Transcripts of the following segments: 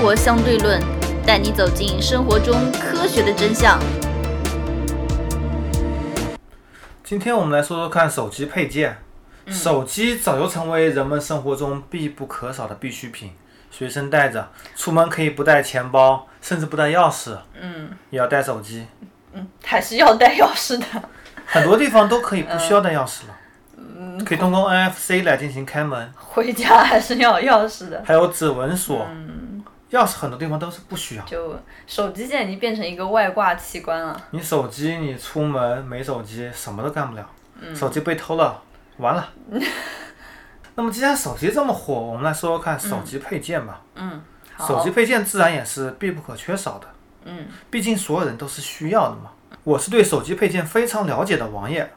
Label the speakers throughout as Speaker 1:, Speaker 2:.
Speaker 1: 活相对论》，带你走进生活中科学的真相。
Speaker 2: 今天我们来说说看手机配件。手机早就成为人们生活中必不可少的必需品，随身带着，出门可以不带钱包，甚至不带钥匙，
Speaker 1: 嗯
Speaker 2: 也要带手机。
Speaker 1: 嗯，还是要带钥匙的。
Speaker 2: 很多地方都可以不需要带钥匙了，嗯可以通过 NFC 来进行开门，
Speaker 1: 回家还是要有钥匙的。
Speaker 2: 还有指纹锁。钥匙很多地方都是不需要。
Speaker 1: 就手机现在已经变成一个外挂器官了。
Speaker 2: 你手机你出门没手机什么都干不了，手机被偷了完了。那么既然手机这么火，我们来说说看手机配件吧。
Speaker 1: 嗯，好。
Speaker 2: 手机配件自然也是必不可缺少的，
Speaker 1: 嗯，
Speaker 2: 毕竟所有人都是需要的嘛。我是对手机配件非常了解的王爷，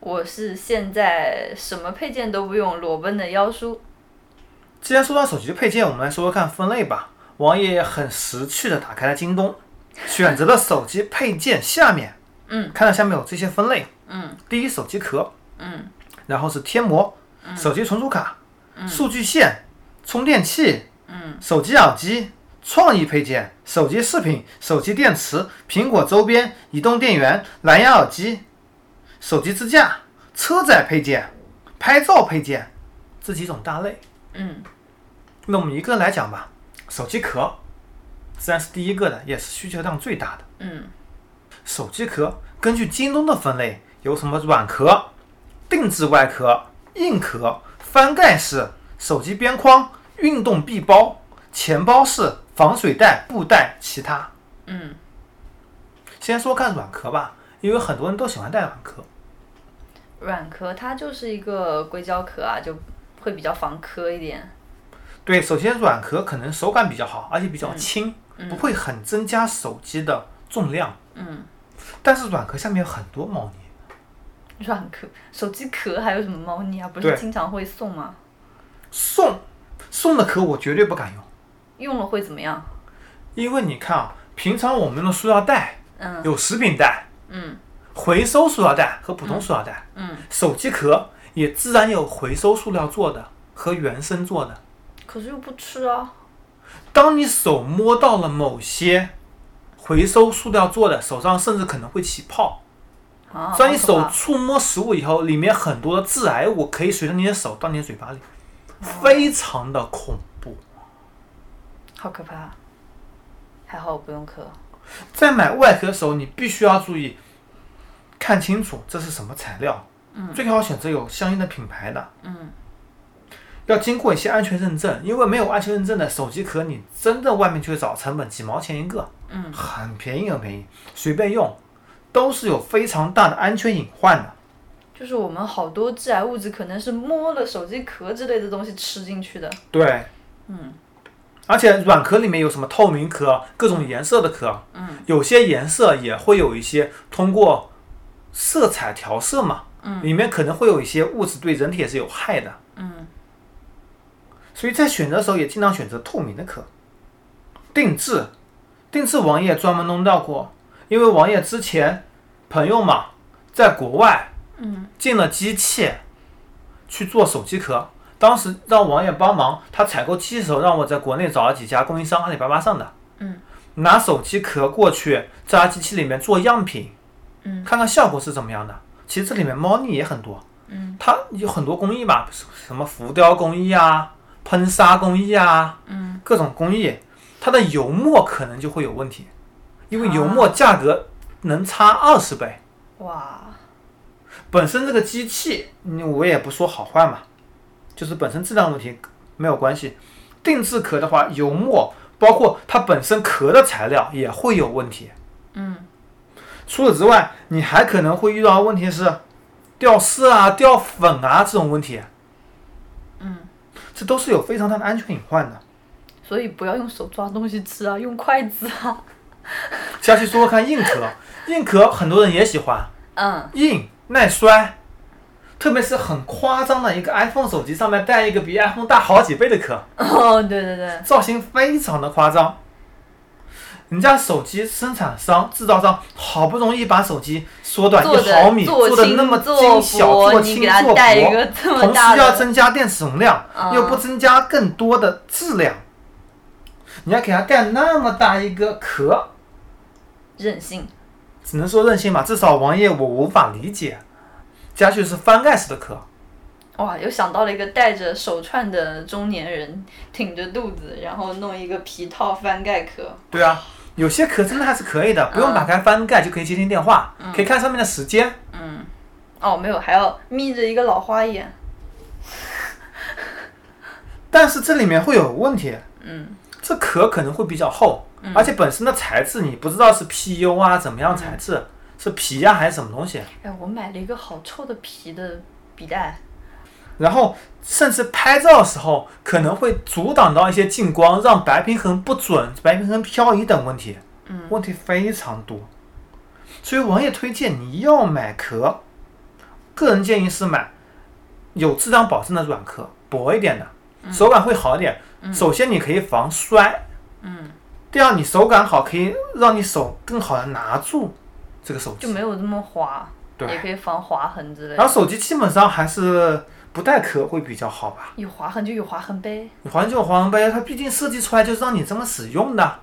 Speaker 1: 我是现在什么配件都不用，裸奔的妖叔。
Speaker 2: 既然说到手机配件，我们来说说看分类吧。王爷很识趣的打开了京东，选择了手机配件下面，
Speaker 1: 嗯，
Speaker 2: 看到下面有这些分类，
Speaker 1: 嗯。
Speaker 2: 第一手机壳，
Speaker 1: 嗯。
Speaker 2: 然后是贴膜，手机存储卡，数据线，充电器，
Speaker 1: 嗯。
Speaker 2: 手机耳机，创意配件，手机饰品，手机电池，苹果周边，移动电源，蓝牙耳机，手机支架，车载配件，拍照配件，这几种大类。
Speaker 1: 嗯。
Speaker 2: 那我们一个来讲吧，手机壳自然是第一个的，也是需求量最大的。
Speaker 1: 嗯
Speaker 2: 手机壳根据京东的分类，有什么软壳、定制外壳、硬壳、翻盖式、手机边框、运动臂包、钱包式、防水袋、布袋，其他。
Speaker 1: 嗯，
Speaker 2: 先说看软壳吧，因为很多人都喜欢带软壳。
Speaker 1: 软壳它就是一个硅胶壳啊，就会比较防磕一点。
Speaker 2: 对，首先软壳可能手感比较好，而且比较轻，不会很增加手机的重量。
Speaker 1: 嗯，
Speaker 2: 但是软壳下面有很多猫腻，
Speaker 1: 软壳，手机壳还有什么猫腻啊？不是经常会送吗？
Speaker 2: 送送的壳我绝对不敢用，
Speaker 1: 用了会怎么样？
Speaker 2: 因为你看啊，平常我们用的塑料袋
Speaker 1: 嗯
Speaker 2: 有食品袋、
Speaker 1: 嗯
Speaker 2: 回收塑料袋和普通塑料袋，
Speaker 1: 嗯，
Speaker 2: 手机壳也自然有回收塑料做的和原生做的。
Speaker 1: 可是又不吃啊。
Speaker 2: 当你手摸到了某些回收塑料做的，手上甚至可能会起泡。
Speaker 1: 啊，
Speaker 2: 当你手触摸食物以后，里面很多的致癌物可以随着你的手到你的嘴巴里，非常的恐怖。
Speaker 1: 好可怕。还好我不用磕。
Speaker 2: 在买外壳的时候，你必须要注意看清楚这是什么材料，最好选择有相应的品牌的，
Speaker 1: 嗯
Speaker 2: 要经过一些安全认证，因为没有安全认证的手机壳，你真的外面去找，成本几毛钱一个，
Speaker 1: 嗯。
Speaker 2: 很便宜很便宜，随便用，都是有非常大的安全隐患的。
Speaker 1: 就是我们好多致癌物质可能是摸了手机壳之类的东西吃进去的。
Speaker 2: 对，
Speaker 1: 嗯。
Speaker 2: 而且软壳里面有什么透明壳，各种颜色的壳，
Speaker 1: 嗯。
Speaker 2: 有些颜色也会有一些通过色彩调色嘛，
Speaker 1: 嗯。
Speaker 2: 里面可能会有一些物质对人体也是有害的，
Speaker 1: 嗯
Speaker 2: 所以在选择的时候也尽量选择透明的壳。定制，定制王爷专门弄到过，因为王爷之前朋友嘛，在国外
Speaker 1: 嗯
Speaker 2: 进了机器去做手机壳，当时让王爷帮忙，他采购机器的时候让我在国内找了几家供应商，阿里巴巴上的，
Speaker 1: 嗯
Speaker 2: 拿手机壳过去，在他机器里面做样品，
Speaker 1: 嗯
Speaker 2: 看看效果是怎么样的。其实这里面猫腻也很多，
Speaker 1: 嗯
Speaker 2: 它有很多工艺吧，什么浮雕工艺啊、喷砂工艺啊，
Speaker 1: 嗯
Speaker 2: 各种工艺，它的油墨可能就会有问题，因为油墨
Speaker 1: 啊
Speaker 2: 价格能差二十倍。
Speaker 1: 哇
Speaker 2: 本身这个机器，你我也不说好坏嘛，就是本身质量问题没有关系。定制壳的话，油墨包括它本身壳的材料也会有问题。
Speaker 1: 嗯
Speaker 2: 除此之外，你还可能会遇到的问题是掉色啊、掉粉啊这种问题，
Speaker 1: 嗯，
Speaker 2: 这都是有非常大的安全隐患的。
Speaker 1: 所以不要用手抓东西吃啊，用筷子啊。
Speaker 2: 下去说说看硬壳，硬壳很多人也喜欢，
Speaker 1: 嗯
Speaker 2: 硬耐摔，特别是很夸张的一个 iPhone 手机上面带一个比 iPhone 大好几倍的壳，
Speaker 1: 哦，对对对，
Speaker 2: 造型非常的夸张。人家手机生产商、制造商好不容易把手机缩短一毫米，
Speaker 1: 做
Speaker 2: 做的那么
Speaker 1: 轻
Speaker 2: 精小、做轻做薄，同时要增加电池容量，
Speaker 1: 嗯
Speaker 2: 又不增加更多的质量，你要给它盖那么大一个壳，
Speaker 1: 任性。
Speaker 2: 只能说任性吧。至少王爷我无法理解，家具是翻盖式的壳。
Speaker 1: 哇，又想到了一个戴着手串的中年人，挺着肚子，然后弄一个皮套翻盖壳。
Speaker 2: 对啊，有些壳真的还是可以的，不用打开翻盖就可以接听电话，可以看上面的时间。
Speaker 1: 嗯，哦，没有，还要眯着一个老花眼。
Speaker 2: 但是这里面会有问题，
Speaker 1: 嗯
Speaker 2: 这壳可能会比较厚，而且本身的材质你不知道是 PU 啊怎么样材质，是皮呀、还是什么东西。
Speaker 1: 哎，我买了一个好臭的皮的笔袋。
Speaker 2: 然后甚至拍照的时候可能会阻挡到一些近光，让白平衡不准、白平衡漂移等问题，
Speaker 1: 嗯
Speaker 2: 问题非常多。所以我也推荐你要买壳，个人建议是买有质量保证的软壳，薄一点的，手感会好一点。首先你可以防摔，
Speaker 1: 嗯，
Speaker 2: 第二你手感好，可以让你手更好的拿住这个手机。
Speaker 1: 就没有这么滑，
Speaker 2: 对
Speaker 1: 也可以防划痕之类的。
Speaker 2: 然后手机基本上还是不带壳会比较好吧。
Speaker 1: 有划痕就有划痕呗。
Speaker 2: 有划痕就有划痕呗，它毕竟设计出来就是让你这么使用的，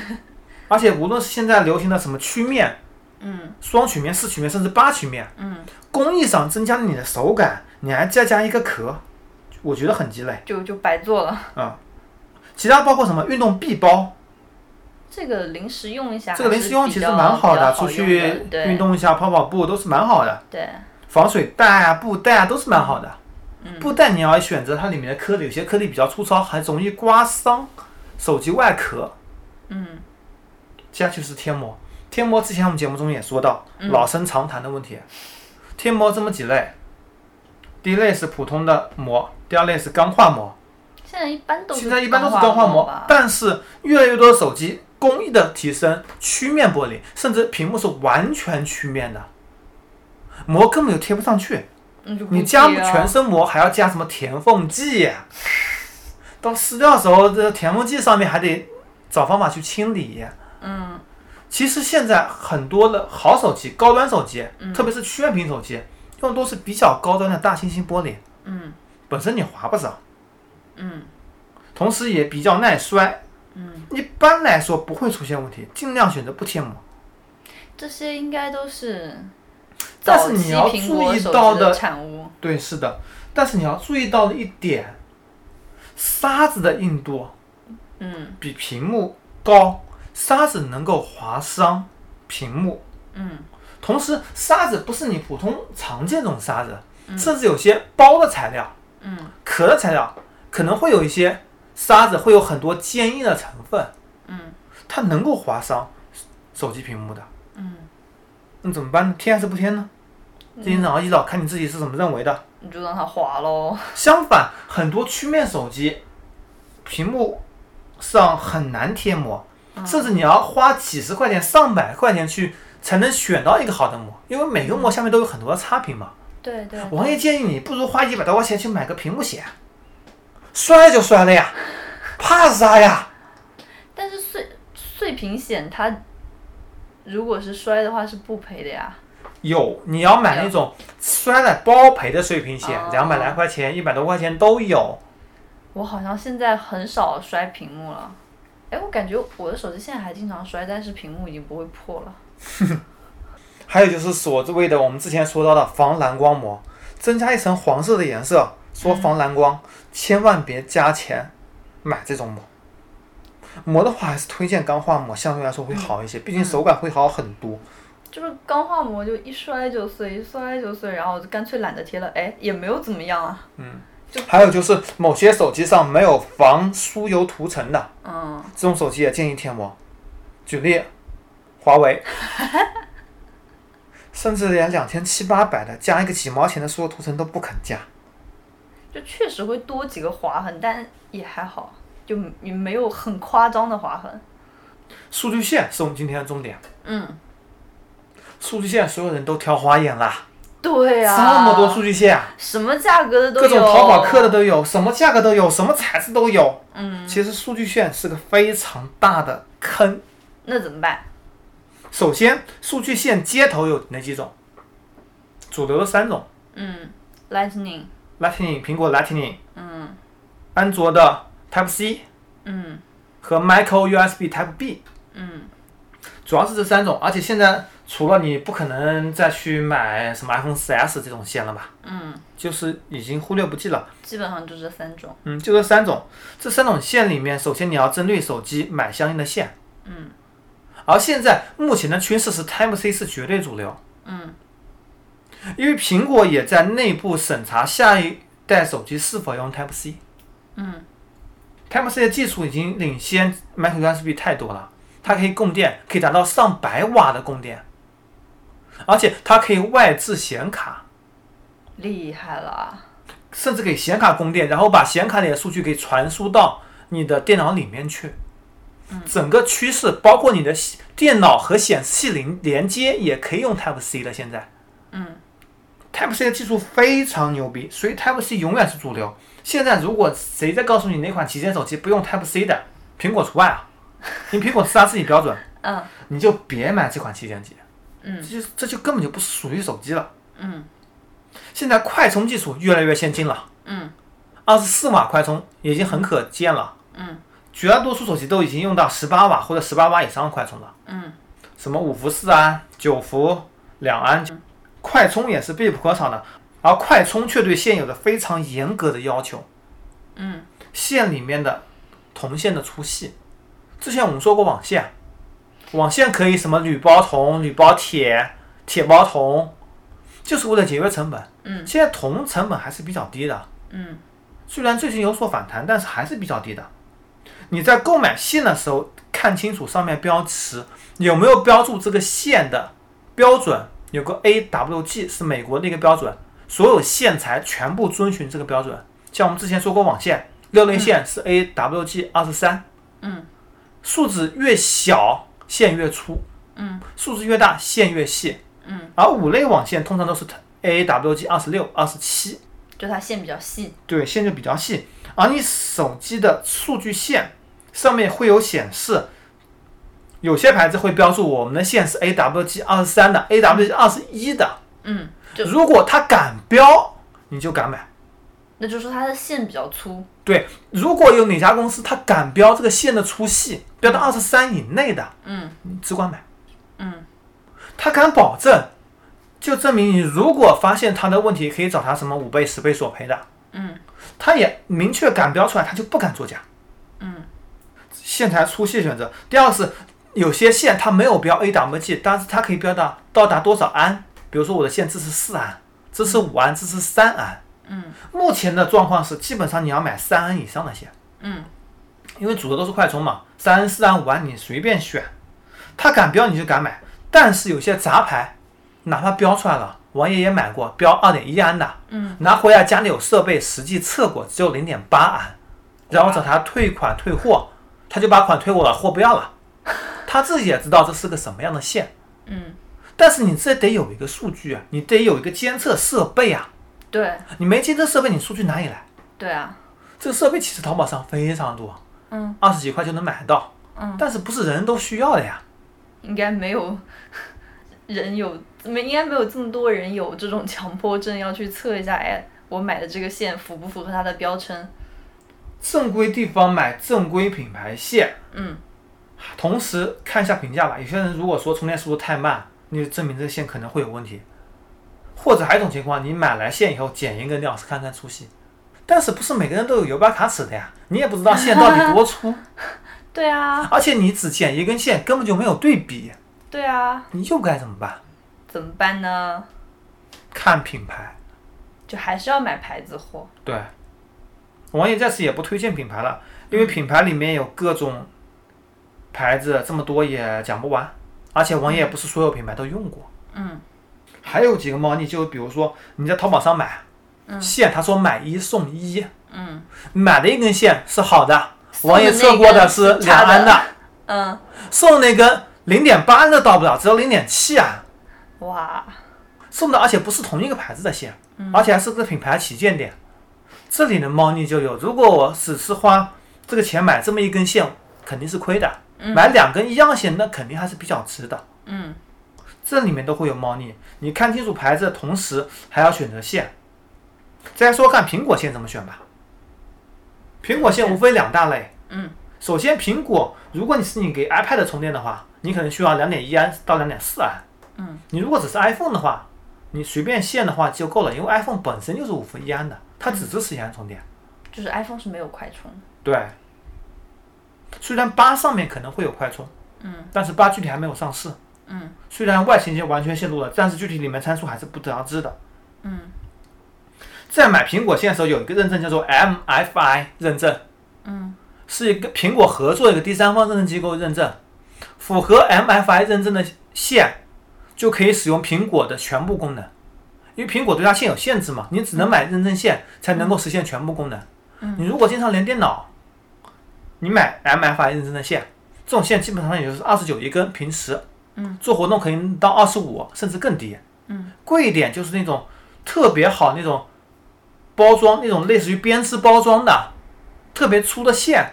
Speaker 2: 而且无论是现在流行的什么曲面、
Speaker 1: 嗯
Speaker 2: 双曲面、四曲面，甚至八曲面，
Speaker 1: 嗯，
Speaker 2: 工艺上增加了你的手感，你还再加一个壳，我觉得很鸡肋
Speaker 1: 就就白做了。
Speaker 2: 啊、其他包括什么运动臂包，
Speaker 1: 这个临时用一下
Speaker 2: 这个临时用其实蛮好的，出去运动一下、跑跑步都是蛮好的。
Speaker 1: 对，
Speaker 2: 防水袋啊、布袋啊都是蛮好的。
Speaker 1: 嗯
Speaker 2: 布袋你要选择它里面的颗粒，有些颗粒比较粗糙，还容易刮伤手机外壳。
Speaker 1: 嗯
Speaker 2: 接下去是贴膜，贴膜之前我们节目中也说到，
Speaker 1: 嗯
Speaker 2: 老生常谈的问题。贴膜这么几类，第一类是普通的膜，第二类是钢化膜。
Speaker 1: 现在一般都是
Speaker 2: 现在一般都是
Speaker 1: 钢
Speaker 2: 钢化膜，但是越来越多的手机工艺的提升，曲面玻璃，甚至屏幕是完全曲面的，膜根本就贴不上去。你加全身膜还要加什么填缝剂？到撕掉的时候，这填缝剂上面还得找方法去清理。
Speaker 1: 嗯
Speaker 2: 其实现在很多的好手机、高端手机，
Speaker 1: 嗯
Speaker 2: 特别是曲面屏手机，用的都是比较高端的大猩猩玻璃，
Speaker 1: 嗯
Speaker 2: 本身你划不着，
Speaker 1: 嗯
Speaker 2: 同时也比较耐摔。
Speaker 1: 嗯，
Speaker 2: 一般来说不会出现问题，尽量选择不贴膜。
Speaker 1: 这些应该都是
Speaker 2: 但是你要注意到的
Speaker 1: 产物。
Speaker 2: 对，是的，但是你要注意到的一点，沙子的硬度
Speaker 1: 嗯
Speaker 2: 比屏幕高，沙子能够划伤屏幕。
Speaker 1: 嗯
Speaker 2: 同时，沙子不是你普通常见这种沙子，甚至有些包的材料、
Speaker 1: 嗯
Speaker 2: 壳的材料，可能会有一些沙子会有很多坚硬的成分，
Speaker 1: 嗯
Speaker 2: 它能够划伤手机屏幕的。
Speaker 1: 嗯，
Speaker 2: 那怎么办呢？贴还是不贴呢？这一劳一劳，看你自己是怎么认为的。
Speaker 1: 你就让它滑喽。
Speaker 2: 相反，很多曲面手机屏幕上很难贴膜，甚至你要花几十块钱、上百块钱去才能选到一个好的膜，因为每个膜下面都有很多的差评嘛。
Speaker 1: 对对，
Speaker 2: 王爷建议你不如花一百多块钱去买个屏幕险，摔就摔了呀，怕啥呀？
Speaker 1: 但是碎碎屏险它如果是摔的话是不赔的呀。
Speaker 2: 有，你要买那种摔了包赔的碎屏险
Speaker 1: 哦，
Speaker 2: 两百来块钱、一百多块钱都有。
Speaker 1: 我好像现在很少摔屏幕了。哎，我感觉我的手机现在还经常摔，但是屏幕已经不会破了。
Speaker 2: 还有就是所谓的我们之前说到的防蓝光膜，增加一层黄色的颜色，说防蓝光，千万别加钱买这种膜。膜的话还是推荐钢化膜，相对来说会好一些，毕竟手感会好很多。
Speaker 1: 就是钢化膜就一摔就碎，一摔就碎，然后就干脆懒得贴了。哎，也没有怎么样啊。
Speaker 2: 嗯还有就是某些手机上没有防疏油涂层的，
Speaker 1: 嗯，
Speaker 2: 这种手机也建议贴膜。举例，华为，甚至连两千七八百的加一个几毛钱的疏油涂层都不肯加。
Speaker 1: 就确实会多几个划痕，但也还好，就也没有很夸张的划痕。
Speaker 2: 数据线是我们今天的重点。
Speaker 1: 嗯，
Speaker 2: 数据线所有人都挑花眼啦，
Speaker 1: 对啊，
Speaker 2: 这么多数据线啊，
Speaker 1: 什么价格的都有，
Speaker 2: 各种淘宝客的都有，什么价格都有，什么材质都有。
Speaker 1: 嗯，
Speaker 2: 其实数据线是个非常大的坑。
Speaker 1: 那怎么办？
Speaker 2: 首先，数据线接头有哪几种？主流的三种
Speaker 1: 嗯
Speaker 2: ，Lightning，：Lightning、苹果 Lightning、
Speaker 1: 嗯
Speaker 2: 安卓的 Type C。
Speaker 1: 嗯
Speaker 2: 和 Micro USB Type B。
Speaker 1: 嗯
Speaker 2: 主要是这三种，而且现在除了你不可能再去买什么 iPhone 4S 这种线了吧，
Speaker 1: 嗯，
Speaker 2: 就是已经忽略不计了。
Speaker 1: 基本上就这三种。
Speaker 2: 嗯，就这三种，这三种线里面，首先你要针对手机买相应的线。
Speaker 1: 嗯。
Speaker 2: 而现在目前的趋势是 Type C 是绝对主流。
Speaker 1: 嗯
Speaker 2: 因为苹果也在内部审查下一代手机是否用 Type C。
Speaker 1: 嗯
Speaker 2: Type C 的技术已经领先 Micro USB 太多了，它可以供电，可以达到上百瓦的供电，而且它可以外置显卡，
Speaker 1: 厉害了。
Speaker 2: 甚至给显卡供电，然后把显卡里的数据给传输到你的电脑里面去。整个趋势包括你的电脑和显示器连连接也可以用 Type C 的。现在
Speaker 1: 嗯
Speaker 2: ，Type C 的技术非常牛逼，所以 Type C 永远是主流。现在如果谁再告诉你哪款旗舰手机不用 Type C 的，苹果除外啊，因为苹果自杀自己标准，
Speaker 1: 嗯。
Speaker 2: 你就别买这款旗舰机，
Speaker 1: 嗯。
Speaker 2: 这就这就根本就不是属于手机了。
Speaker 1: 嗯。
Speaker 2: 现在快充技术越来越先进了，
Speaker 1: 嗯。
Speaker 2: 二十四瓦快充已经很可见了。
Speaker 1: 嗯。
Speaker 2: 绝大多数手机都已经用到十八瓦或者十八瓦以上的快充了。
Speaker 1: 嗯。
Speaker 2: 什么五伏四安、九伏、两安，快充也是必不可少的。而快充却对线有着非常严格的要求，
Speaker 1: 嗯
Speaker 2: 线里面的铜线的粗细。之前我们说过网线，网线可以什么铝包铜、铝包铁、铁包铜，就是为了节约成本。
Speaker 1: 嗯
Speaker 2: 现在铜成本还是比较低的，
Speaker 1: 嗯
Speaker 2: 虽然最近有所反弹，但是还是比较低的。你在购买线的时候，看清楚上面标识有没有标注这个线的标准，有个 AWG 是美国的一个标准，所有线材全部遵循这个标准。像我们之前说过，网线六类线是 AWG 二十三，
Speaker 1: 嗯
Speaker 2: 数字越小线越粗，
Speaker 1: 嗯
Speaker 2: 数字越大线越细，
Speaker 1: 嗯，
Speaker 2: 而五类网线通常都是 AWG 二十六、二十七。
Speaker 1: 就它线比较细。
Speaker 2: 对，线就比较细。而你手机的数据线上面会有显示，有些牌子会标注我们的线是 AWG 二十三的，AWG 二十一的。
Speaker 1: 嗯，就
Speaker 2: 如果它敢标，你就敢买。
Speaker 1: 那就是说它的线比较粗。
Speaker 2: 对，如果有哪家公司它敢标这个线的粗细，标到二十三以内的，
Speaker 1: 嗯
Speaker 2: 你只管买。
Speaker 1: 嗯
Speaker 2: 他敢保证，就证明你如果发现他的问题，可以找他什么五倍、十倍索赔的。
Speaker 1: 嗯
Speaker 2: 他也明确敢标出来，他就不敢作假。
Speaker 1: 嗯
Speaker 2: 线材粗细选择。第二个是有些线它没有标 AWG，但是它可以标到到达多少安。比如说我的线支持四安，支持五安，支持三安。
Speaker 1: 嗯
Speaker 2: 目前的状况是，基本上你要买三安以上的线，
Speaker 1: 嗯
Speaker 2: 因为主流都是快充嘛，三安、四安、五安你随便选，他敢标你就敢买。但是有些杂牌，哪怕标出来了，王爷也买过，标二点一安的，
Speaker 1: 嗯，
Speaker 2: 拿回来家里有设备，实际测过只有零点八安，然后找他退款退货，他就把款退我了，货不要了。他自己也知道这是个什么样的线，
Speaker 1: 嗯，
Speaker 2: 但是你这得有一个数据啊，你得有一个监测设备啊，
Speaker 1: 对
Speaker 2: 你没监测设备，你数据哪里来？
Speaker 1: 对啊。
Speaker 2: 这个设备其实淘宝上非常多，
Speaker 1: 嗯
Speaker 2: 二十几块就能买到，
Speaker 1: 嗯，
Speaker 2: 但是不是人人都需要的呀？
Speaker 1: 应该没有人有，没应该没有这么多人有这种强迫症，要去测一下，哎，我买的这个线符不符合它的标称？
Speaker 2: 正规地方买正规品牌线，
Speaker 1: 嗯
Speaker 2: 同时看一下评价吧。有些人如果说充电速度太慢，你就证明这个线可能会有问题。或者还有一种情况，你买来线以后剪一个料是看看粗细，但是不是每个人都有油标卡尺的呀？你也不知道线到底多粗，
Speaker 1: 对啊，
Speaker 2: 而且你只剪一根线，根本就没有对比，
Speaker 1: 对啊，
Speaker 2: 你又该怎么办？
Speaker 1: 怎么办呢？
Speaker 2: 看品牌。
Speaker 1: 就还是要买牌子货。
Speaker 2: 对，王爷在此也不推荐品牌了，因为品牌里面有各种牌子，这么多也讲不完。而且王爷也不是所有品牌都用过，
Speaker 1: 嗯。
Speaker 2: 还有几个猫腻，就比如说你在淘宝上买线，他说买一送一，
Speaker 1: 嗯。
Speaker 2: 买的一根线是好的，王爷测过的是
Speaker 1: 那根的
Speaker 2: 两安的，
Speaker 1: 嗯，
Speaker 2: 送那根零点八安的到不了，只有零点七安，
Speaker 1: 哇，
Speaker 2: 送的而且不是同一个牌子的线，而且还是个品牌旗舰店。这里的猫腻就有，如果我只是花这个钱买这么一根线，肯定是亏的。买两根一样线，那肯定还是比较值的。
Speaker 1: 嗯
Speaker 2: 这里面都会有猫腻，你看清楚牌子的同时，还要选择线。再说看苹果线怎么选吧。苹果线无非两大类，
Speaker 1: 嗯，
Speaker 2: 首先，苹果如果你是你给 iPad 充电的话，你可能需要两点一安到两点四安。
Speaker 1: 嗯，
Speaker 2: 你如果只是 iPhone 的话，你随便线的话就够了，因为 iPhone 本身就是五伏一安的，它只支持一安充电。
Speaker 1: 就是 iPhone 是没有快充。
Speaker 2: 对，虽然八上面可能会有快充，
Speaker 1: 嗯。
Speaker 2: 但是八具体还没有上市。
Speaker 1: 嗯。
Speaker 2: 虽然外形已经完全泄露了，但是具体里面参数还是不得而知的。
Speaker 1: 嗯。
Speaker 2: 在买苹果线的时候，有一个认证叫做 MFI 认证，
Speaker 1: 嗯。
Speaker 2: 是一个苹果合作的一个第三方认证机构认证，符合 MFI 认证的线就可以使用苹果的全部功能，因为苹果对它线有限制嘛，你只能买认证线才能够实现全部功能。
Speaker 1: 嗯。
Speaker 2: 你如果经常连电脑，你买 MFI 认证的线，这种线基本上也就是二十九一根，平时，
Speaker 1: 嗯，
Speaker 2: 做活动可以到二十五甚至更低，
Speaker 1: 嗯，
Speaker 2: 贵一点就是那种特别好那种包装，那种类似于编织包装的特别粗的线，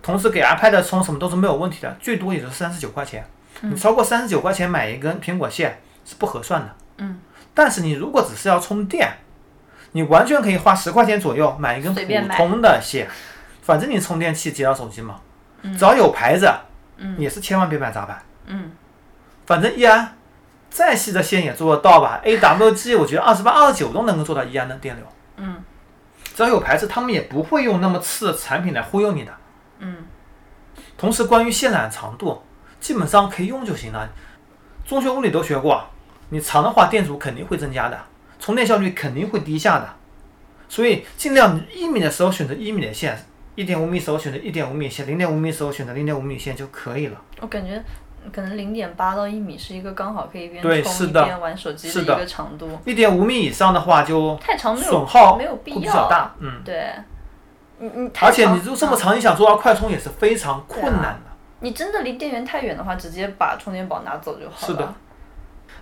Speaker 2: 同时给 iPad 充什么都是没有问题的，最多也就是三十九块钱，你超过三十九块钱买一根苹果线是不合算的，
Speaker 1: 嗯，
Speaker 2: 但是你如果只是要充电，你完全可以花十块钱左右买一根普通的线，反正你充电器接到手机嘛，只要有牌子，
Speaker 1: 嗯。
Speaker 2: 也是千万别买杂牌，
Speaker 1: 嗯。
Speaker 2: 反正一安再细的线也做得到吧，AWG 我觉得二十八、二十九都能够做到一安的电流，
Speaker 1: 嗯。
Speaker 2: 只要有牌子，他们也不会用那么次的产品来忽悠你的。
Speaker 1: 嗯。
Speaker 2: 同时，关于线缆长度，基本上可以用就行了。中学物理都学过，你长的话电阻肯定会增加的，充电效率肯定会低下的。所以尽量一米的时候选择一米的线，一点五米时候选择一点五米线，零点五米时候选择零点五米线就可以了。
Speaker 1: 我感觉可能零点八到一米是一个刚好可以一边充边玩手机
Speaker 2: 是的
Speaker 1: 一个长度，
Speaker 2: 一点五米以上的话就
Speaker 1: 太长没有
Speaker 2: 损耗
Speaker 1: 没有
Speaker 2: 会比
Speaker 1: 必要
Speaker 2: 嗯。
Speaker 1: 对，你你太
Speaker 2: 而且
Speaker 1: 长
Speaker 2: 你就这么
Speaker 1: 嗯
Speaker 2: 长，你想做到快充也是非常困难的。
Speaker 1: 你真的离电源太远的话，直接把充电宝拿走就好了。
Speaker 2: 是的。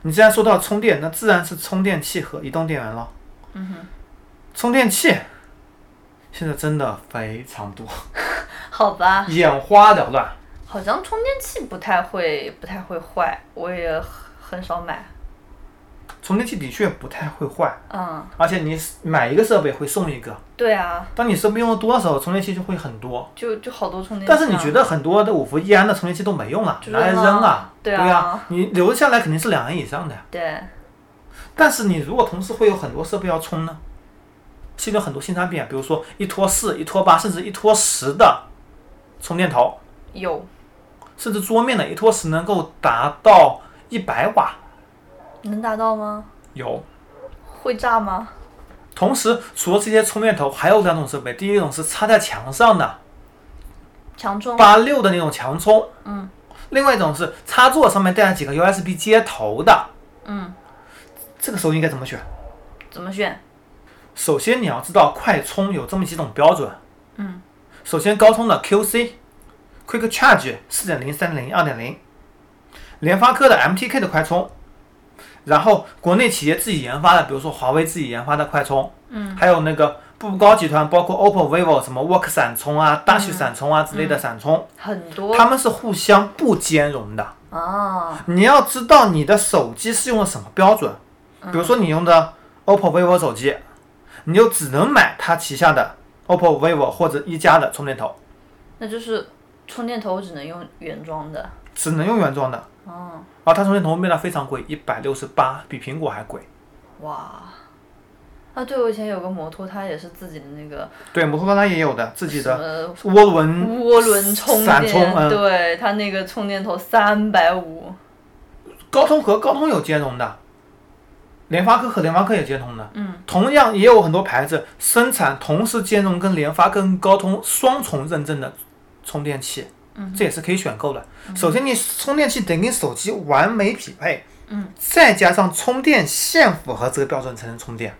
Speaker 2: 你既然说到充电，那自然是充电器和移动电源了。
Speaker 1: 嗯哼，
Speaker 2: 充电器现在真的非常多，
Speaker 1: 好吧，
Speaker 2: 眼花缭乱。
Speaker 1: 好像充电器不太会不太会坏，我也很很少买。
Speaker 2: 充电器的确不太会坏，
Speaker 1: 嗯，
Speaker 2: 而且你买一个设备会送一个。
Speaker 1: 对啊，
Speaker 2: 当你设备用的多的时候，充电器就会很多。
Speaker 1: 就就好多充电器、啊。
Speaker 2: 但是你觉得很多的五伏一安的充电器都没用了，
Speaker 1: 就
Speaker 2: 拿来扔
Speaker 1: 扔
Speaker 2: 啊
Speaker 1: 啊？对啊、
Speaker 2: 你留下来肯定是两安以上的呀。
Speaker 1: 对，
Speaker 2: 但是你如果同时会有很多设备要充呢，现在很多新产品啊，比如说一拖四、一拖八，甚至一拖十的充电头，
Speaker 1: 有
Speaker 2: 甚至桌面的一拖十能够达到一百瓦，
Speaker 1: 能达到吗？
Speaker 2: 有。
Speaker 1: 会炸吗？
Speaker 2: 同时，除了这些充电头，还有两种设备。第一种是插在墙上的
Speaker 1: 强充。
Speaker 2: 八六的那种强充，
Speaker 1: 嗯
Speaker 2: 另外一种是插座上面带了几个 USB 接头的。
Speaker 1: 嗯，
Speaker 2: 这个时候应该怎么选？
Speaker 1: 怎么选？
Speaker 2: 首先你要知道快充有这么几种标准。
Speaker 1: 嗯，
Speaker 2: 首先高通的 QC Quick Charge 四点零、三点零、二点零，联发科的 MTK 的快充，然后国内企业自己研发的，比如说华为自己研发的快充，
Speaker 1: 嗯，
Speaker 2: 还有那个步步高集团，包括 OPPO、vivo 什么 Work 闪充啊、Dash 闪充啊之类的闪充，
Speaker 1: 很多。
Speaker 2: 它们是互相不兼容的。
Speaker 1: 哦，
Speaker 2: 你要知道你的手机是用的什么标准，比如说你用的 OPPO、vivo 手机，你就只能买它旗下的 OPPO、vivo 或者一加的充电头，
Speaker 1: 那就是充电头只能用原装的。
Speaker 2: 只能用原装的。
Speaker 1: 哦，
Speaker 2: 而它充电头卖的非常贵，一百六十八，比苹果还贵。
Speaker 1: 哇。啊，对，我以前有个摩托，它也是自己的那个
Speaker 2: 对，摩托罗拉也有的自己的
Speaker 1: 么
Speaker 2: 涡轮
Speaker 1: 涡轮充电，
Speaker 2: 充嗯
Speaker 1: 对，它那个充电头三百五。
Speaker 2: 高通和高通有兼容的，联发科和联发科也兼通的。
Speaker 1: 嗯，
Speaker 2: 同样也有很多牌子生产同时兼容跟联发科跟高通双重认证的充电器，
Speaker 1: 嗯，
Speaker 2: 这也是可以选购的。首先，你充电器得跟手机完美匹配，
Speaker 1: 嗯，
Speaker 2: 再加上充电线符合这个标准才能充电。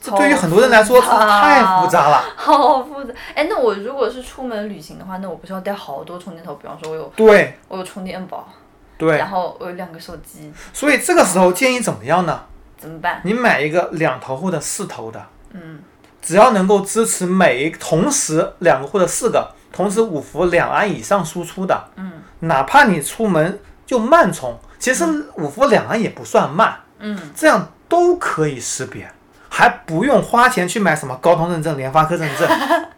Speaker 2: 这对于很多人来说太复杂了。
Speaker 1: 好复杂。哎，那我如果是出门旅行的话，那我不是要带好多充电头？比方说，我有
Speaker 2: 对
Speaker 1: 我有充电宝，
Speaker 2: 对，
Speaker 1: 然后我有两个手机，
Speaker 2: 所以这个时候建议怎么样呢？
Speaker 1: 怎么办？
Speaker 2: 你买一个两头或者四头的，
Speaker 1: 嗯，
Speaker 2: 只要能够支持每一同时两个或者四个，同时五伏两安以上输出的，
Speaker 1: 嗯，
Speaker 2: 哪怕你出门就慢充，其实五伏两安也不算慢，
Speaker 1: 嗯，
Speaker 2: 这样都可以识别，还不用花钱去买什么高通认证、联发科认证。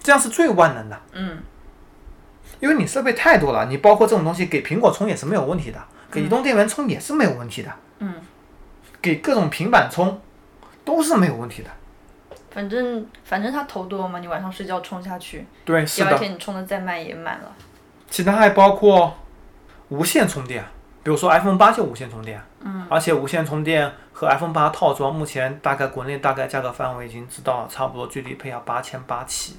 Speaker 2: 这样是最万能的。
Speaker 1: 嗯。
Speaker 2: 因为你设备太多了，你包括这种东西给苹果充也是没有问题的，给移动电源充也是没有问题的，
Speaker 1: 嗯，
Speaker 2: 给各种平板充都是没有问题的。
Speaker 1: 反正反正它头多嘛，你晚上睡觉充下去，
Speaker 2: 对，是
Speaker 1: 第二。天你充的再慢也满了。
Speaker 2: 其他还包括无线充电，比如说 iPhone 八就无线充电，嗯，而且无线充电和 iPhone 八套装目前大概国内大概价格范围已经知道了，差不多最低配要八千八起，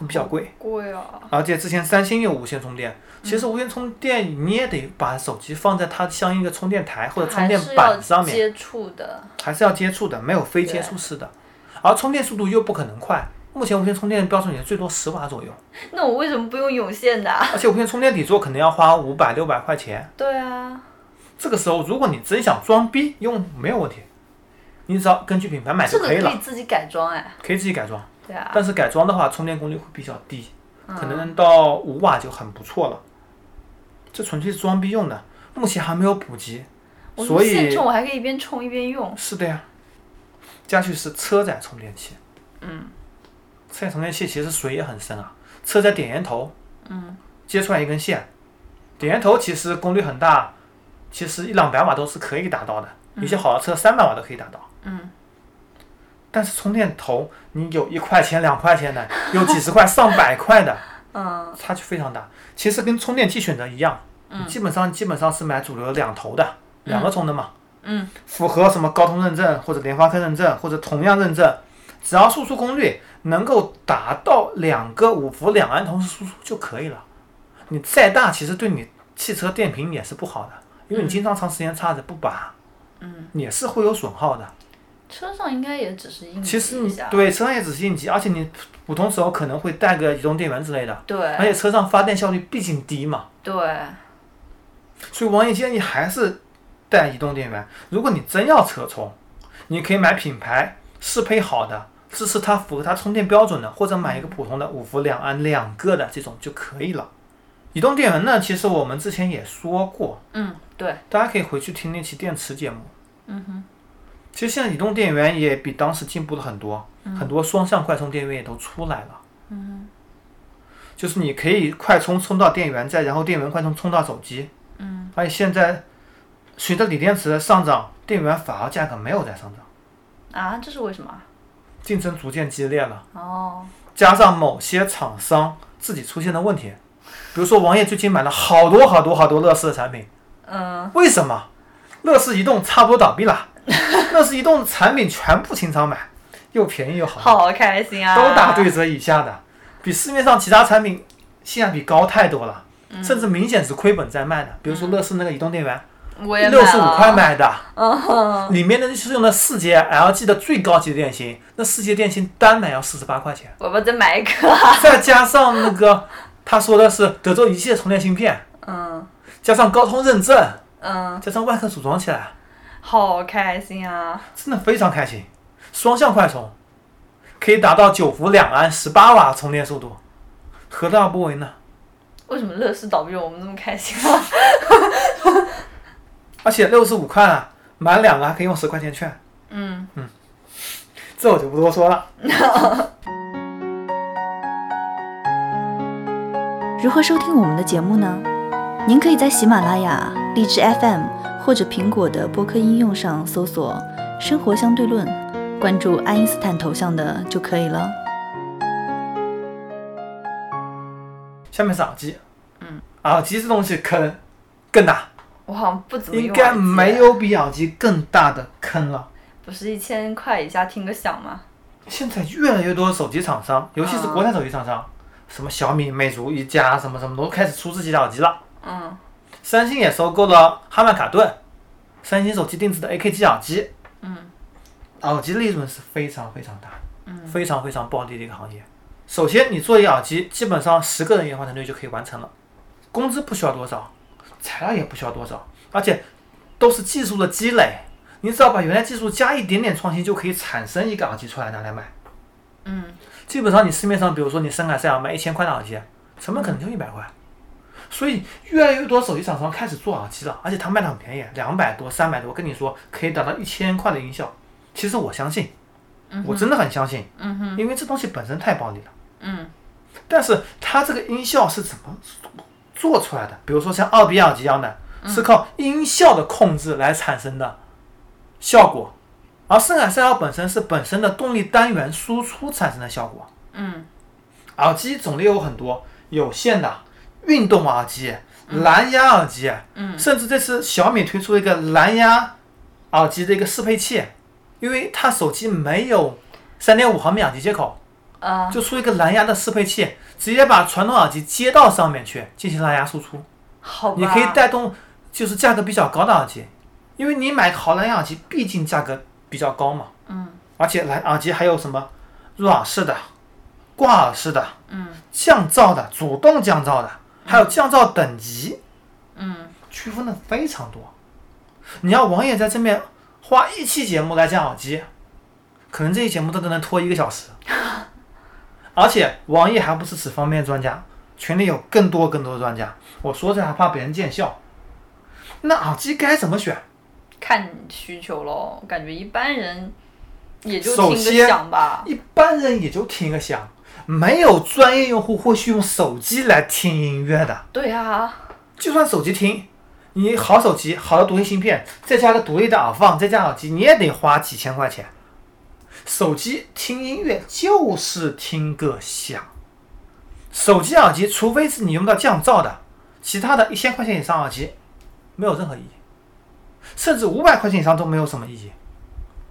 Speaker 2: 比较贵。
Speaker 1: 贵啊！
Speaker 2: 而且之前三星有无线充电，其实无线充电你也得把手机放在它相应的充电台或者充电
Speaker 1: 还是要
Speaker 2: 板上面，
Speaker 1: 接触的，
Speaker 2: 还是要接触的，没有非接触式的。而充电速度又不可能快，目前无线充电标准也最多十瓦左右，
Speaker 1: 那我为什么不用有线的啊？
Speaker 2: 而且无线充电底座可能要花五百六百块钱。
Speaker 1: 对啊，
Speaker 2: 这个时候，如果你真想装逼用，没有问题，你只要根据品牌买就可以了，
Speaker 1: 可以自己改装哎。
Speaker 2: 可以自己改装。
Speaker 1: 对啊，
Speaker 2: 但是改装的话，充电功率会比较低，
Speaker 1: 嗯
Speaker 2: 可能到五瓦就很不错了。这纯粹是装逼用的，目前还没有普及，
Speaker 1: 我
Speaker 2: 所以
Speaker 1: 用线充我还可以一边充一边用。
Speaker 2: 是的呀。佳旭是车载充电器，
Speaker 1: 嗯
Speaker 2: 车载充电器其实水也很深啊，车载点烟头，
Speaker 1: 嗯
Speaker 2: 接出来一根线，点烟头其实功率很大，其实一两百瓦都是可以达到的，有些好的车三百瓦都可以达到。
Speaker 1: 嗯，
Speaker 2: 但是充电头你有一块钱、两块钱的，有几十块、上百块的，
Speaker 1: 嗯。
Speaker 2: 差距非常大。其实跟充电器选择一样，你基本上基本上是买主流两头的，两个充的嘛，
Speaker 1: 嗯。
Speaker 2: 符合什么高通认证或者联发科认证或者同样认证，只要输出功率能够达到两个五伏两安同时输出就可以了。你再大，其实对你汽车电瓶也是不好的，因为你经常长时间插着不拔，
Speaker 1: 嗯，
Speaker 2: 也是会有损耗的。
Speaker 1: 车上应该也只是应急
Speaker 2: 其实你
Speaker 1: 一下。
Speaker 2: 对车上也只是应急，而且你普通时候可能会带个移动电源之类的，
Speaker 1: 对而
Speaker 2: 且车上发电效率毕竟低嘛，
Speaker 1: 对，
Speaker 2: 所以王爷建议还是带移动电源。如果你真要车充，你可以买品牌适配好的，支持它符合它充电标准的，或者买一个普通的五伏两安两个的这种就可以了。移动电源呢，其实我们之前也说过，
Speaker 1: 嗯对，
Speaker 2: 大家可以回去听那期电池节目。
Speaker 1: 嗯哼，
Speaker 2: 其实现在移动电源也比当时进步了很多，很多双向快充电源也都出来了。
Speaker 1: 嗯
Speaker 2: 就是你可以快充充到电源，再然后电源快充充到手机。
Speaker 1: 嗯，
Speaker 2: 而且现在随着锂电池的上涨，电源反而价格没有在上涨，
Speaker 1: 啊，这是为什么啊？
Speaker 2: 竞争逐渐激烈了。
Speaker 1: 哦，
Speaker 2: 加上某些厂商自己出现的问题，比如说王爷最近买了好多好多好多乐视的产品，
Speaker 1: 嗯
Speaker 2: 为什么？乐视移动差不多倒闭了，乐视移动的产品全部清仓买，又便宜又好，
Speaker 1: 好开心啊！
Speaker 2: 都打对折以下的，比市面上其他产品性价比高太多了，甚至明显是亏本在卖的。比如说乐视那个移动电源，
Speaker 1: 我也
Speaker 2: 六十五块买的，
Speaker 1: 嗯，
Speaker 2: 里面的就是用的四节 LG 的最高级的电芯，那四节电芯单买要四十八块钱，
Speaker 1: 我要不再买一个？
Speaker 2: 再加上那个他说的是德州仪器的充电芯片，
Speaker 1: 嗯。
Speaker 2: 加上高通认证，
Speaker 1: 嗯，
Speaker 2: 加上外壳组装起来，
Speaker 1: 好开心啊！
Speaker 2: 真的非常开心。双向快充，可以达到九伏两安十八瓦充电速度，何乐而不为呢？
Speaker 1: 为什么乐视倒闭我们这么开心啊？
Speaker 2: 而且六十五块啊，买两个还可以用十块钱券，
Speaker 1: 嗯嗯，
Speaker 2: 这我就不多说了。
Speaker 3: 如何收听我们的节目呢？您可以在喜马拉雅、荔枝 FM 或者苹果的播客应用上搜索“生活相对论”，关注爱因斯坦头像的就可以了。
Speaker 2: 下面是耳机，嗯，耳机这东西坑更大，
Speaker 1: 我好像不怎么用
Speaker 2: 应该没有比耳机更大的坑了。
Speaker 1: 不是一千块以下听个响吗？
Speaker 2: 现在越来越多手机厂商，尤其是国产手机厂商，什么小米、魅族、一加什么什么都开始出自己的耳机了。
Speaker 1: 嗯
Speaker 2: 三星也收购了哈曼卡顿，三星手机定制的 AKG 耳机，
Speaker 1: 嗯
Speaker 2: 耳机利润是非常非常大，嗯，非常非常暴利的一个行业。首先，你做一个耳机，基本上十个人研发团队就可以完成了，工资不需要多少，材料也不需要多少，而且都是技术的积累。你只要把原来技术加一点点创新，就可以产生一个耳机出来拿来卖。
Speaker 1: 嗯
Speaker 2: 基本上你市面上，比如说你深海赛尔卖一千块的耳机，成本可能就一百块。所以越来越多手机厂商开始做耳机了，而且它卖的很便宜，两百多、三百多，跟你说可以达到一千块的音效。其实我相信，我真的很相信，因为这东西本身太暴利了。
Speaker 1: 嗯
Speaker 2: 但是它这个音效是怎么做出来的？比如说像奥比耳机一样的，是靠音效的控制来产生的效果，而声海赛尔本身是本身的动力单元输出产生的效果。
Speaker 1: 嗯
Speaker 2: 耳机种类有很多，有线的、运动耳机、蓝牙耳机，
Speaker 1: 嗯。
Speaker 2: 甚至这次小米推出一个蓝牙耳机的一个适配器，因为它手机没有三点五毫米耳机接口，
Speaker 1: 啊
Speaker 2: 就出一个蓝牙的适配器，直接把传统耳机接到上面去进行蓝牙输出。
Speaker 1: 好吧，
Speaker 2: 你可以带动就是价格比较高的耳机，因为你买好蓝牙耳机毕竟价格比较高嘛。
Speaker 1: 嗯。
Speaker 2: 而且蓝耳机还有什么入耳式的、挂耳式的、
Speaker 1: 嗯。
Speaker 2: 降噪的、主动降噪的，还有降噪等级，
Speaker 1: 嗯
Speaker 2: 区分的非常多。你要王爷在这面花一期节目来讲耳机，可能这期节目都能拖一个小时。而且王爷还不是此方面专家，群里有更多更多的专家，我说这还怕别人见笑。那耳机该怎么选？
Speaker 1: 看需求咯，感觉一般人也就听个响吧。
Speaker 2: 一般人也就听个响，没有专业用户会去用手机来听音乐的。
Speaker 1: 对啊，
Speaker 2: 就算手机听，你好手机、好的独立芯片，再加个独立的耳放，再加耳机，你也得花几千块钱。手机听音乐就是听个响，手机耳机除非是你用到降噪的，其他的一千块钱以上耳机没有任何意义，甚至五百块钱以上都没有什么意义。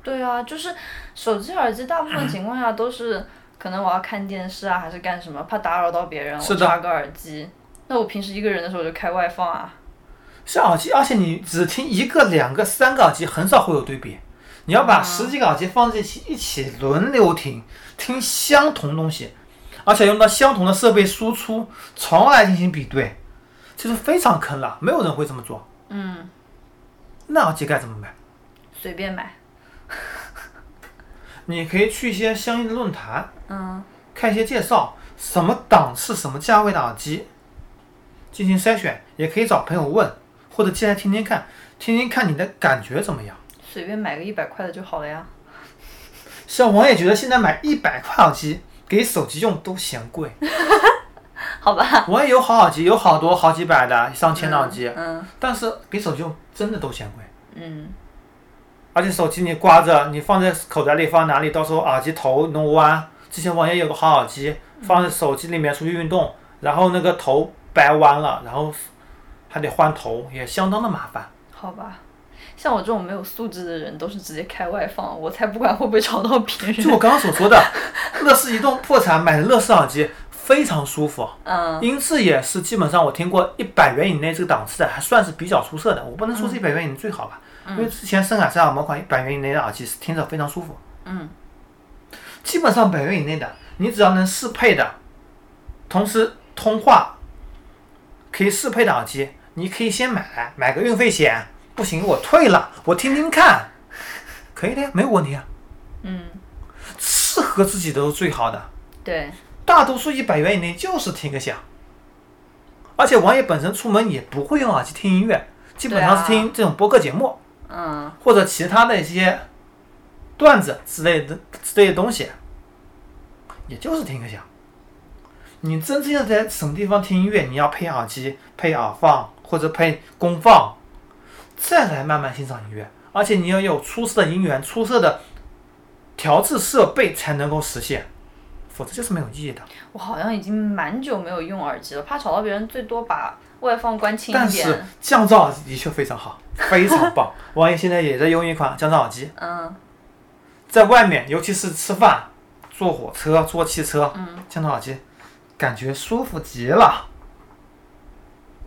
Speaker 1: 对啊，就是手机耳机，大部分 情况下都是可能我要看电视啊，还是干什么，怕打扰到别人，
Speaker 2: 是的
Speaker 1: 我插个耳机。那我平时一个人的时候我就开外放啊。
Speaker 2: 是耳机，而且你只听一个、两个、三个耳机，很少会有对比。你要把
Speaker 1: 啊
Speaker 2: 十几个耳机放在一起，一起轮流听，听相同东西，而且用到相同的设备输出，从而来进行比对，这是非常坑了，没有人会这么做。
Speaker 1: 嗯，
Speaker 2: 那耳机该怎么买？
Speaker 1: 随便买。
Speaker 2: 你可以去一些相应的论坛
Speaker 1: 嗯
Speaker 2: 看一些介绍，什么档次、什么价位的耳机进行筛选，也可以找朋友问，或者进来听听看，听听看你的感觉怎么样。
Speaker 1: 随便买个一百块的就好了呀。
Speaker 2: 像王也觉得现在买一百块耳机给手机用都嫌贵，
Speaker 1: 好吧。
Speaker 2: 我也有好耳机，有好多好几百的、上千的耳机，
Speaker 1: 嗯
Speaker 2: 但是给手机用真的都嫌贵。
Speaker 1: 嗯
Speaker 2: 而且手机你挂着，你放在口袋里放哪里，到时候耳机头弄弯。之前王爷有个好耳机，放在手机里面出去运动，然后那个头掰弯了，然后还得换头，也相当的麻烦。
Speaker 1: 好吧。像我这种没有素质的人，都是直接开外放，我才不管会不会吵到别人。
Speaker 2: 就我刚刚所说的，乐视移动破产买的乐视耳机非常舒服，
Speaker 1: 嗯
Speaker 2: 音质也是基本上我听过一百元以内这个档次的，还算是比较出色的。我不能说是一百元以内最好吧，因为之前深海赛尔某款一百元以内的耳机是听着非常舒服。
Speaker 1: 嗯。
Speaker 2: 基本上百元以内的，你只要能适配的，同时通话可以适配的耳机，你可以先买，买个运费险，不行我退了，我听听看，可以的呀，没有问题啊，
Speaker 1: 嗯，
Speaker 2: 适合自己的都是最好的。
Speaker 1: 对，
Speaker 2: 大多数一百元以内就是听个响，而且王爷本身出门也不会用耳机听音乐，基本上是听这种播客节目、
Speaker 1: 嗯
Speaker 2: 或者其他的一些段子之类的之类的东西，也就是听个响。你真正要在什么地方听音乐，你要配耳机、配耳放或者配功放，再来慢慢欣赏音乐。而且你要有出色的音源、出色的调制设备才能够实现，否则就是没有意义的。
Speaker 1: 我好像已经蛮久没有用耳机了，怕吵到别人，最多把外放关轻
Speaker 2: 但是
Speaker 1: 一点。
Speaker 2: 降噪的确非常好，非常棒。王爷现在也在用一款降噪耳机，
Speaker 1: 嗯
Speaker 2: 在外面，尤其是吃饭、坐火车、坐汽车，
Speaker 1: 嗯，
Speaker 2: 降噪耳机感觉舒服极了。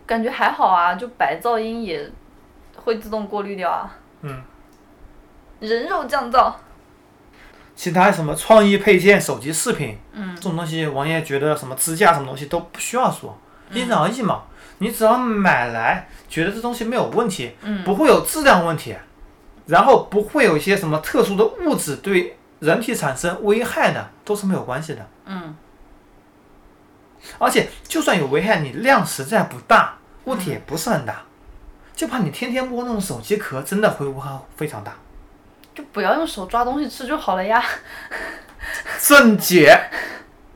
Speaker 1: 感觉还好啊，就白噪音也会自动过滤掉啊。
Speaker 2: 嗯，
Speaker 1: 人肉降噪。
Speaker 2: 其他什么创意配件、手机饰品，
Speaker 1: 嗯
Speaker 2: 这种东西，王爷觉得什么支架什么东西都不需要说，因人而异嘛。你只要买来，觉得这东西没有问题，
Speaker 1: 嗯
Speaker 2: 不会有质量问题，然后不会有一些什么特殊的物质对人体产生危害的，都是没有关系的。
Speaker 1: 嗯
Speaker 2: 而且就算有危害，你量实在不大，问题也不是很大，就怕你天天摸那种手机壳，真的会危害非常大。
Speaker 1: 就不要用手抓东西吃就好了呀。
Speaker 2: 正解，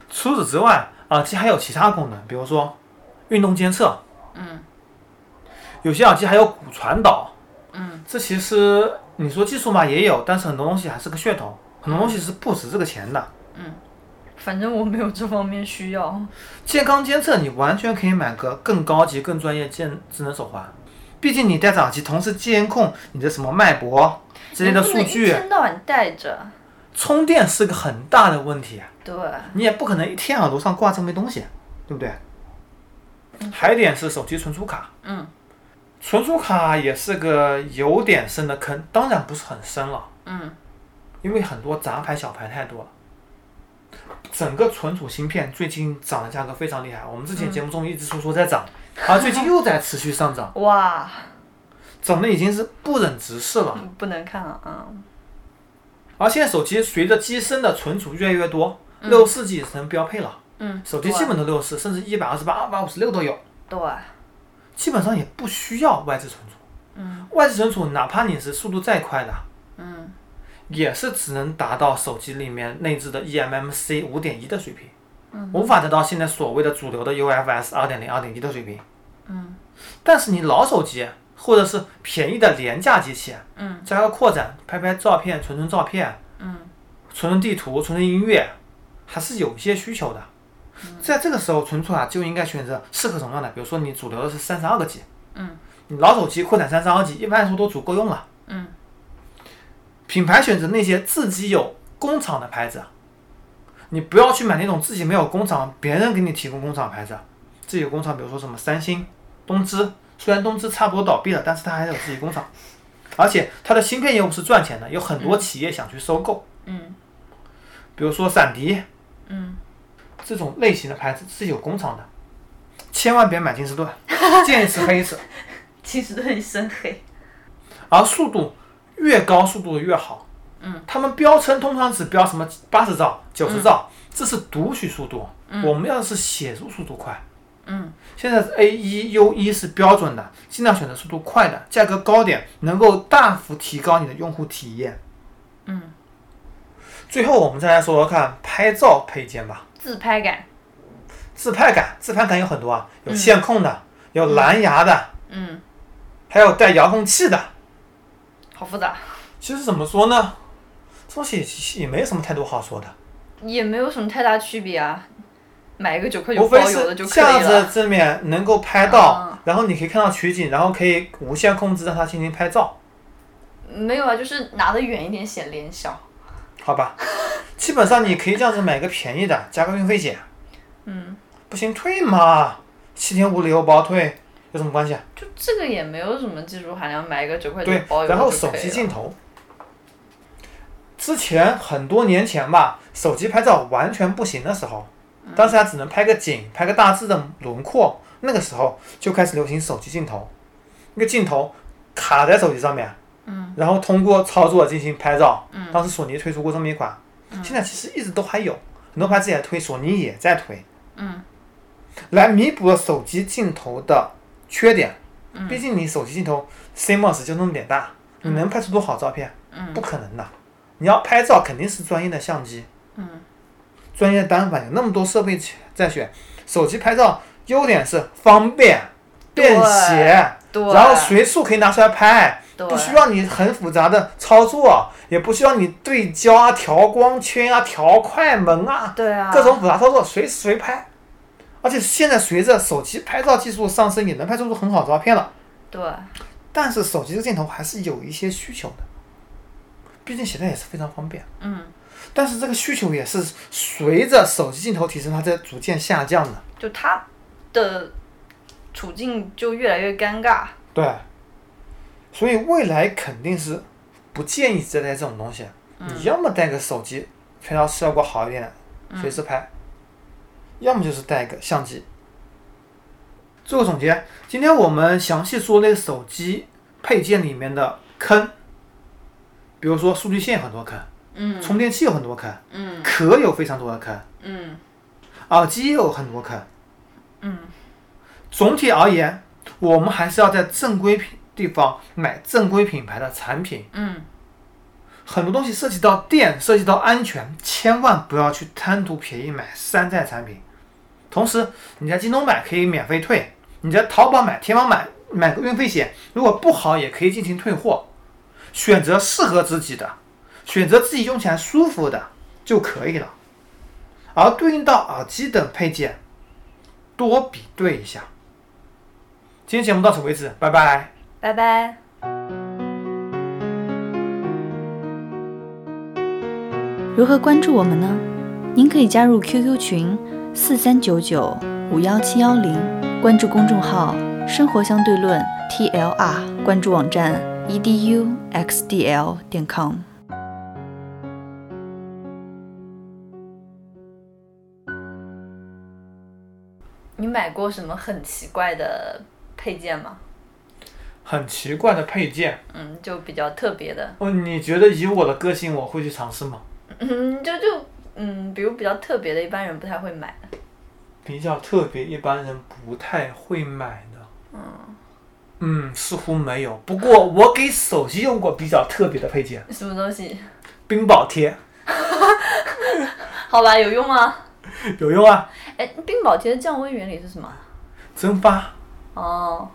Speaker 2: 除此之外，耳机还有其他功能，比如说运动监测，
Speaker 1: 嗯，
Speaker 2: 有些耳机还有骨传导，
Speaker 1: 嗯，
Speaker 2: 这其实你说技术嘛也有，但是很多东西还是个噱头，很多东西是不值这个钱的。
Speaker 1: 嗯反正我没有这方面需要。
Speaker 2: 健康监测你完全可以买个更高级、更专业健智能手环，毕竟你戴着耳机，同时监控你的什么脉搏之类的数据，
Speaker 1: 天到晚带着。
Speaker 2: 充电是个很大的问题，
Speaker 1: 对，
Speaker 2: 你也不可能一天耳朵上挂这么些东西，对不对？还有一点是手机存储卡，
Speaker 1: 嗯
Speaker 2: 存储卡也是个有点深的坑，当然不是很深了，
Speaker 1: 嗯
Speaker 2: 因为很多杂牌小牌太多了。整个存储芯片最近涨的价格非常厉害，我们之前节目中一直说说在涨，而最近又在持续上涨，
Speaker 1: 哇，
Speaker 2: 涨的已经是不忍直视了。
Speaker 1: 不能看了啊。
Speaker 2: 而现在手机随着机身的存储越来越多，六四 G 也成标配了，
Speaker 1: 嗯，
Speaker 2: 手机基本都六四，甚至一百二十八、二百五十六都有，
Speaker 1: 对，
Speaker 2: 基本上也不需要外置存储。
Speaker 1: 嗯
Speaker 2: 外置存储哪怕你是速度再快的，
Speaker 1: 嗯
Speaker 2: 也是只能达到手机里面内置的 eMMC 五点一的水平，
Speaker 1: 嗯
Speaker 2: 无法达到现在所谓的主流的 UFS 二点零、二点一的水平。
Speaker 1: 嗯
Speaker 2: 但是你老手机或者是便宜的廉价机器，
Speaker 1: 嗯
Speaker 2: 加个扩展，拍拍照片、存存照片、
Speaker 1: 嗯
Speaker 2: 存存地图、存存音乐，还是有一些需求的。
Speaker 1: 嗯。
Speaker 2: 在这个时候，存储啊就应该选择适合容量的，比如说你主流的是三十二个 G，
Speaker 1: 嗯。
Speaker 2: 你老手机扩展三十二 G，一般来说都足够用了。
Speaker 1: 嗯。
Speaker 2: 品牌选择那些自己有工厂的牌子，你不要去买那种自己没有工厂，别人给你提供工厂的牌子。自己有工厂，比如说什么三星、东芝，虽然东芝差不多倒闭了，但是它还是有自己工厂，而且它的芯片业务是赚钱的，有很多企业想去收购，
Speaker 1: 嗯。
Speaker 2: 比如说闪迪。
Speaker 1: 嗯，
Speaker 2: 这种类型的牌子是有工厂的，千万别买金士顿，见一次黑一次。
Speaker 1: 其实很深黑。
Speaker 2: 而速度越高，速度越好。
Speaker 1: 嗯，
Speaker 2: 他们标称通常只标什么八十兆、九十兆，这是读取速度。嗯我们要的是写入速度快。
Speaker 1: 嗯
Speaker 2: 现在 A 一 U 一是标准的，尽量选择速度快的，价格高点，能够大幅提高你的用户体验。
Speaker 1: 嗯，
Speaker 2: 最后我们再来说说看拍照配件吧。
Speaker 1: 自拍感。
Speaker 2: 自拍杆，自拍杆有很多啊，有线控的，有蓝牙的，
Speaker 1: 嗯，
Speaker 2: 还有带遥控器的。
Speaker 1: 好复杂，
Speaker 2: 其实怎么说呢，这东西也没什么太多好说的。
Speaker 1: 也没有什么太大区别啊。买一个九块九包邮的就可以
Speaker 2: 架子
Speaker 1: 了。
Speaker 2: 正面能够拍到，
Speaker 1: 嗯
Speaker 2: 然后你可以看到取景，然后可以无线控制让它进行拍照，
Speaker 1: 没有啊，就是拿得远一点显脸小。
Speaker 2: 好吧？基本上你可以这样子买个便宜的，加个运费险，
Speaker 1: 嗯，
Speaker 2: 不行退嘛，七天无理由包退，有什么关系啊？
Speaker 1: 就这个也没有什么技术含量，买一个九块九
Speaker 2: 对
Speaker 1: 包，邮
Speaker 2: 然后手机镜头，之前很多年前吧，手机拍照完全不行的时候，
Speaker 1: 嗯。
Speaker 2: 当时还只能拍个景，拍个大致的轮廓，那个时候就开始流行手机镜头，那个镜头卡在手机上面，
Speaker 1: 嗯，
Speaker 2: 然后通过操作进行拍照，
Speaker 1: 嗯
Speaker 2: 当时索尼推出过这么一款，现在其实一直都还有，很多牌子也推，索尼也在推，
Speaker 1: 嗯
Speaker 2: 来弥补了手机镜头的缺点。毕竟你手机镜头 CMOS 就那么点大，你能拍出多好照片？
Speaker 1: 嗯
Speaker 2: 不可能的。你要拍照肯定是专业的相机，
Speaker 1: 嗯
Speaker 2: 专业单反有那么多设备在选。手机拍照优点是方便、便携，
Speaker 1: 对，
Speaker 2: 然后随处可以拿出来拍，
Speaker 1: 对
Speaker 2: 不需要你很复杂的操作，也不需要你对焦啊、调光圈啊、调快门啊，
Speaker 1: 对啊，
Speaker 2: 各种复杂操作随时随拍。而且现在随着手机拍照技术上升，也能拍出很好照片了。
Speaker 1: 对，
Speaker 2: 但是手机的镜头还是有一些需求的，毕竟携带也是非常方便。
Speaker 1: 嗯，
Speaker 2: 但是这个需求也是随着手机镜头提升，它在逐渐下降的。
Speaker 1: 就它的处境就越来越尴尬。
Speaker 2: 对，所以未来肯定是不建议再带这种东西。你要么带个手机，拍照效果好一点，随时拍；要么就是带个相机。做个总结，今天我们详细说那手机配件里面的坑，比如说数据线很多坑，
Speaker 1: 嗯。
Speaker 2: 充电器有很多坑，
Speaker 1: 嗯。
Speaker 2: 壳有非常多的坑，
Speaker 1: 嗯。
Speaker 2: 耳机也有很多坑。
Speaker 1: 嗯。
Speaker 2: 总体而言，我们还是要在正规品地方买正规品牌的产品。
Speaker 1: 嗯
Speaker 2: 很多东西涉及到电，涉及到安全，千万不要去贪图便宜买山寨产品。同时，你在京东买可以免费退，你在淘宝买、天猫买买个运费险，如果不好也可以进行退货。选择适合自己的，选择自己用起来舒服的就可以了。而对应到耳机等配件，多比对一下。今天节目到此为止，拜拜。
Speaker 1: 拜拜。
Speaker 3: 如何关注我们呢？您可以加入 QQ 群四三九九五幺七幺零，关注公众号“生活相对论 ”TLR，关注网站 eduxdl 点 com。
Speaker 1: 你买过什么很奇怪的配件吗？
Speaker 2: 很奇怪的配件，
Speaker 1: 嗯，就比较特别的，
Speaker 2: 哦，你觉得以我的个性，我会去尝试吗？
Speaker 1: 嗯，就就嗯，比如比较特别的，一般人不太会买的。
Speaker 2: 比较特别，一般人不太会买的。
Speaker 1: 嗯，
Speaker 2: 嗯，似乎没有。不过我给手机用过比较特别的配件，
Speaker 1: 什么东西？
Speaker 2: 冰宝贴，
Speaker 1: 好吧，有用吗？
Speaker 2: 有用啊，
Speaker 1: 哎，冰宝贴的降温原理是什么？
Speaker 2: 蒸发。
Speaker 1: 哦，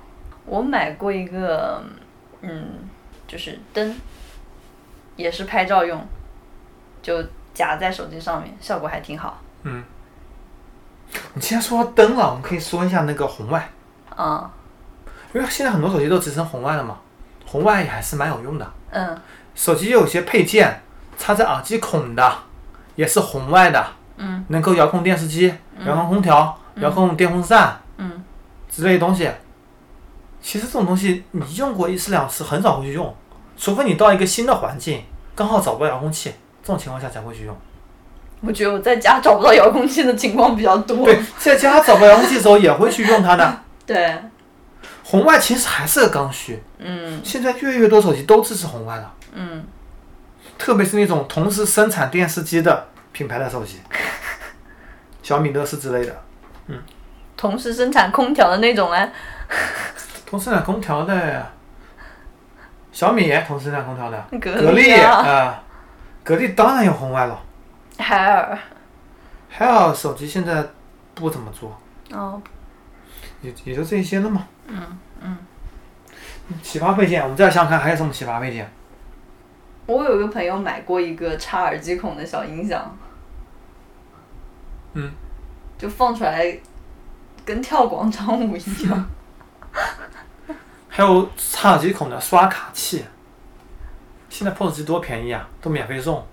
Speaker 1: 我买过一个，嗯，就是灯，也是拍照用，就夹在手机上面，效果还挺好。
Speaker 2: 嗯，你既然说到灯了，我们可以说一下那个红外，
Speaker 1: 嗯
Speaker 2: 因为现在很多手机都支持红外了嘛，红外也还是蛮有用的。
Speaker 1: 嗯
Speaker 2: 手机有些配件插在耳机孔的，也是红外的，
Speaker 1: 嗯
Speaker 2: 能够遥控电视机、遥控空调、遥控电风扇
Speaker 1: 嗯，
Speaker 2: 之类的东西。其实这种东西你用过一次两次，很少会去用，除非你到一个新的环境，刚好找不到遥控器，这种情况下才会去用。
Speaker 1: 我觉得我在家找不到遥控器的情况比较多。
Speaker 2: 对，在家找不到遥控器的时候也会去用它的。
Speaker 1: 对，
Speaker 2: 红外其实还是个刚需，
Speaker 1: 嗯
Speaker 2: 现在越来越多手机都支持红外了，
Speaker 1: 嗯，
Speaker 2: 特别是那种同时生产电视机的品牌的手机，小米、乐视之类的。
Speaker 1: 嗯同时生产空调的那种哎，
Speaker 2: 同时生产空调的，小米同时生产空调的，
Speaker 1: 格
Speaker 2: 格力
Speaker 1: 啊，
Speaker 2: 啊，格力当然有红外了。
Speaker 1: 海尔，
Speaker 2: 海尔手机现在不怎么做，
Speaker 1: 哦，
Speaker 2: 也也就这些了嘛。
Speaker 1: 嗯嗯，
Speaker 2: 奇葩配件，我们再想想看还有什么奇葩配件？
Speaker 1: 我有一个朋友买过一个插耳机孔的小音响，
Speaker 2: 嗯，
Speaker 1: 就放出来跟跳广场舞一样。
Speaker 2: 还有插耳机孔的刷卡器，现在 POS 机多便宜啊，都免费送。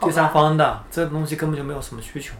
Speaker 2: 第三，方的这个东西根本就没有什么需求。